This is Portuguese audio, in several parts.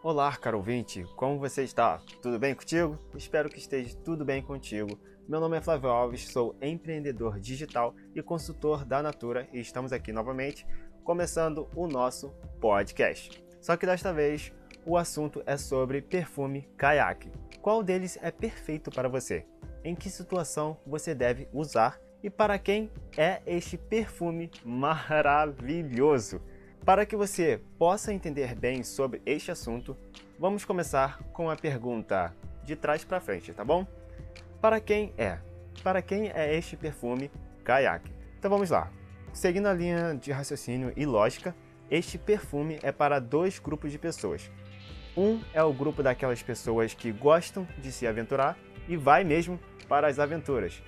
Olá, caro ouvinte, como você está? Tudo bem contigo? Espero que esteja tudo bem contigo. Meu nome é Flávio Alves, sou empreendedor digital e consultor da Natura e estamos aqui novamente começando o nosso podcast. Só que desta vez o assunto é sobre perfume caiaque. Qual deles é perfeito para você? Em que situação você deve usar e para quem é este perfume maravilhoso? Para que você possa entender bem sobre este assunto, vamos começar com a pergunta de trás para frente, tá bom? Para quem é? Para quem é este perfume Kayak? Então vamos lá. Seguindo a linha de raciocínio e lógica, este perfume é para dois grupos de pessoas. Um é o grupo daquelas pessoas que gostam de se aventurar e vai mesmo para as aventuras.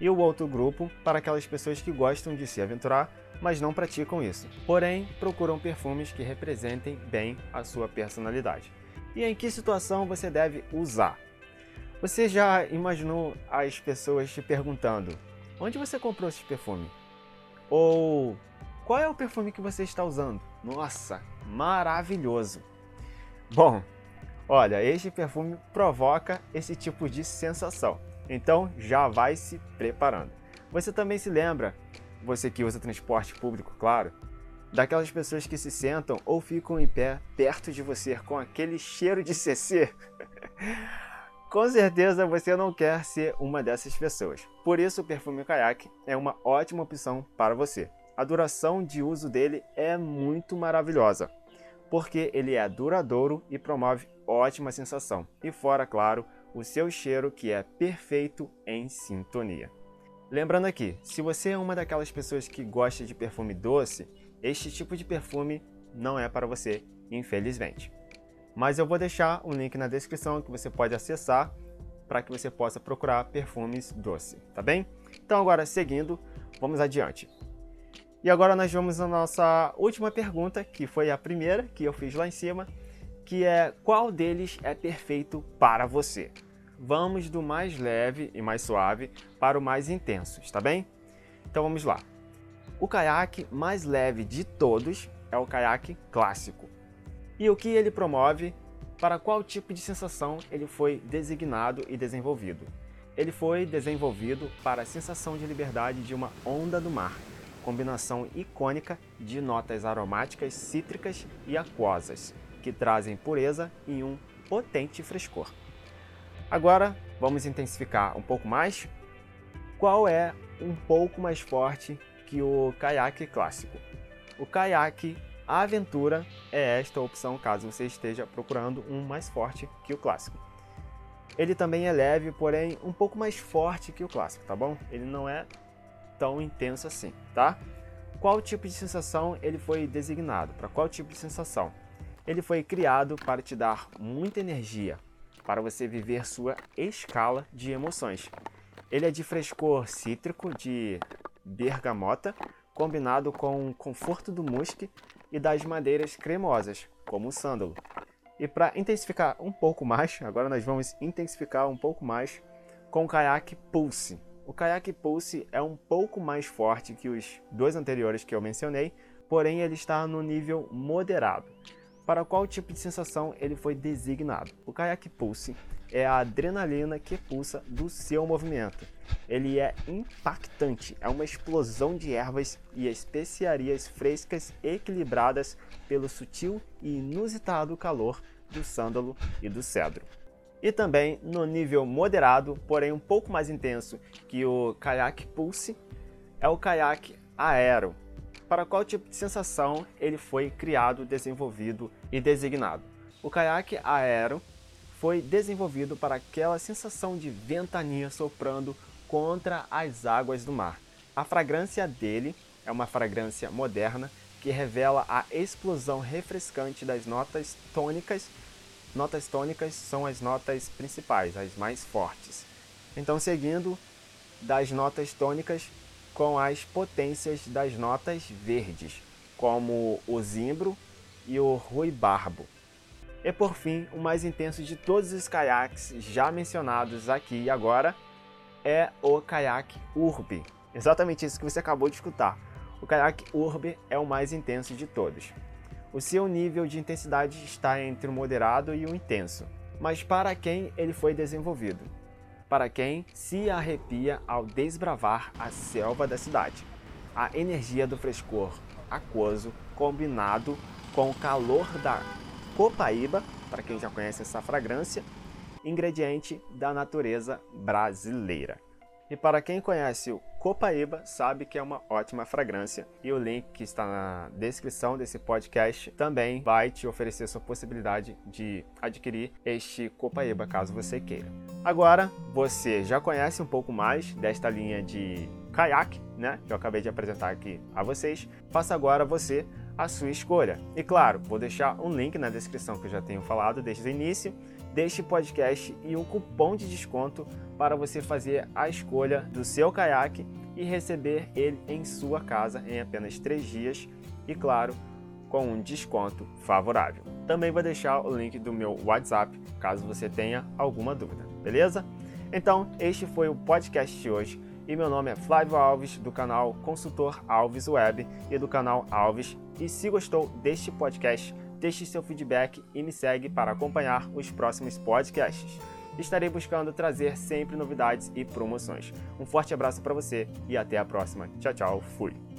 E o outro grupo para aquelas pessoas que gostam de se aventurar mas não praticam isso. Porém, procuram perfumes que representem bem a sua personalidade. E em que situação você deve usar? Você já imaginou as pessoas te perguntando: onde você comprou esse perfume? Ou qual é o perfume que você está usando? Nossa, maravilhoso! Bom, olha, este perfume provoca esse tipo de sensação. Então já vai se preparando. Você também se lembra você que usa transporte público, claro, daquelas pessoas que se sentam ou ficam em pé perto de você com aquele cheiro de CC. com certeza você não quer ser uma dessas pessoas. Por isso o perfume Kayak é uma ótima opção para você. A duração de uso dele é muito maravilhosa, porque ele é duradouro e promove ótima sensação. E fora, claro, o seu cheiro que é perfeito em sintonia. Lembrando aqui, se você é uma daquelas pessoas que gosta de perfume doce, este tipo de perfume não é para você, infelizmente. Mas eu vou deixar um link na descrição que você pode acessar para que você possa procurar perfumes doce, tá bem? Então agora seguindo, vamos adiante. E agora nós vamos à nossa última pergunta, que foi a primeira que eu fiz lá em cima, que é qual deles é perfeito para você? Vamos do mais leve e mais suave para o mais intenso, está bem? Então vamos lá. O caiaque mais leve de todos é o caiaque clássico. E o que ele promove? Para qual tipo de sensação ele foi designado e desenvolvido? Ele foi desenvolvido para a sensação de liberdade de uma onda do mar, combinação icônica de notas aromáticas cítricas e aquosas, que trazem pureza e um potente frescor. Agora vamos intensificar um pouco mais. Qual é um pouco mais forte que o caiaque clássico? O caiaque aventura é esta opção caso você esteja procurando um mais forte que o clássico. Ele também é leve, porém um pouco mais forte que o clássico, tá bom? Ele não é tão intenso assim, tá? Qual tipo de sensação ele foi designado? Para qual tipo de sensação? Ele foi criado para te dar muita energia, para você viver sua escala de emoções. Ele é de frescor cítrico de bergamota, combinado com o conforto do musque e das madeiras cremosas, como o sândalo. E para intensificar um pouco mais, agora nós vamos intensificar um pouco mais com o caiaque Pulse. O caiaque Pulse é um pouco mais forte que os dois anteriores que eu mencionei, porém ele está no nível moderado. Para qual tipo de sensação ele foi designado? O Kayak Pulse é a adrenalina que pulsa do seu movimento. Ele é impactante, é uma explosão de ervas e especiarias frescas equilibradas pelo sutil e inusitado calor do sândalo e do cedro. E também no nível moderado, porém um pouco mais intenso que o Kayak Pulse, é o Kayak Aero, para qual tipo de sensação ele foi criado, desenvolvido e designado. O caiaque aero foi desenvolvido para aquela sensação de ventania soprando contra as águas do mar. A fragrância dele é uma fragrância moderna que revela a explosão refrescante das notas tônicas. Notas tônicas são as notas principais, as mais fortes. Então, seguindo das notas tônicas, com as potências das notas verdes, como o zimbro e o ruibarbo. E por fim, o mais intenso de todos os caiaques já mencionados aqui e agora é o caiaque Urbe. Exatamente isso que você acabou de escutar. O caiaque Urbe é o mais intenso de todos. O seu nível de intensidade está entre o moderado e o intenso. Mas para quem ele foi desenvolvido? Para quem se arrepia ao desbravar a selva da cidade. A energia do frescor aquoso combinado com o calor da copaíba, para quem já conhece essa fragrância, ingrediente da natureza brasileira. E para quem conhece o Copaíba, sabe que é uma ótima fragrância. E o link que está na descrição desse podcast também vai te oferecer sua possibilidade de adquirir este Copaíba, caso você queira. Agora, você já conhece um pouco mais desta linha de caiaque, né? Que eu acabei de apresentar aqui a vocês. Faça agora você a sua escolha. E claro, vou deixar um link na descrição que eu já tenho falado desde o início deste podcast e um cupom de desconto para você fazer a escolha do seu caiaque e receber ele em sua casa em apenas três dias e, claro, com um desconto favorável. Também vou deixar o link do meu WhatsApp caso você tenha alguma dúvida, beleza? Então, este foi o podcast de hoje e meu nome é Flávio Alves, do canal Consultor Alves Web e do canal Alves. E se gostou deste podcast, deixe seu feedback e me segue para acompanhar os próximos podcasts. Estarei buscando trazer sempre novidades e promoções. Um forte abraço para você e até a próxima. Tchau, tchau, fui!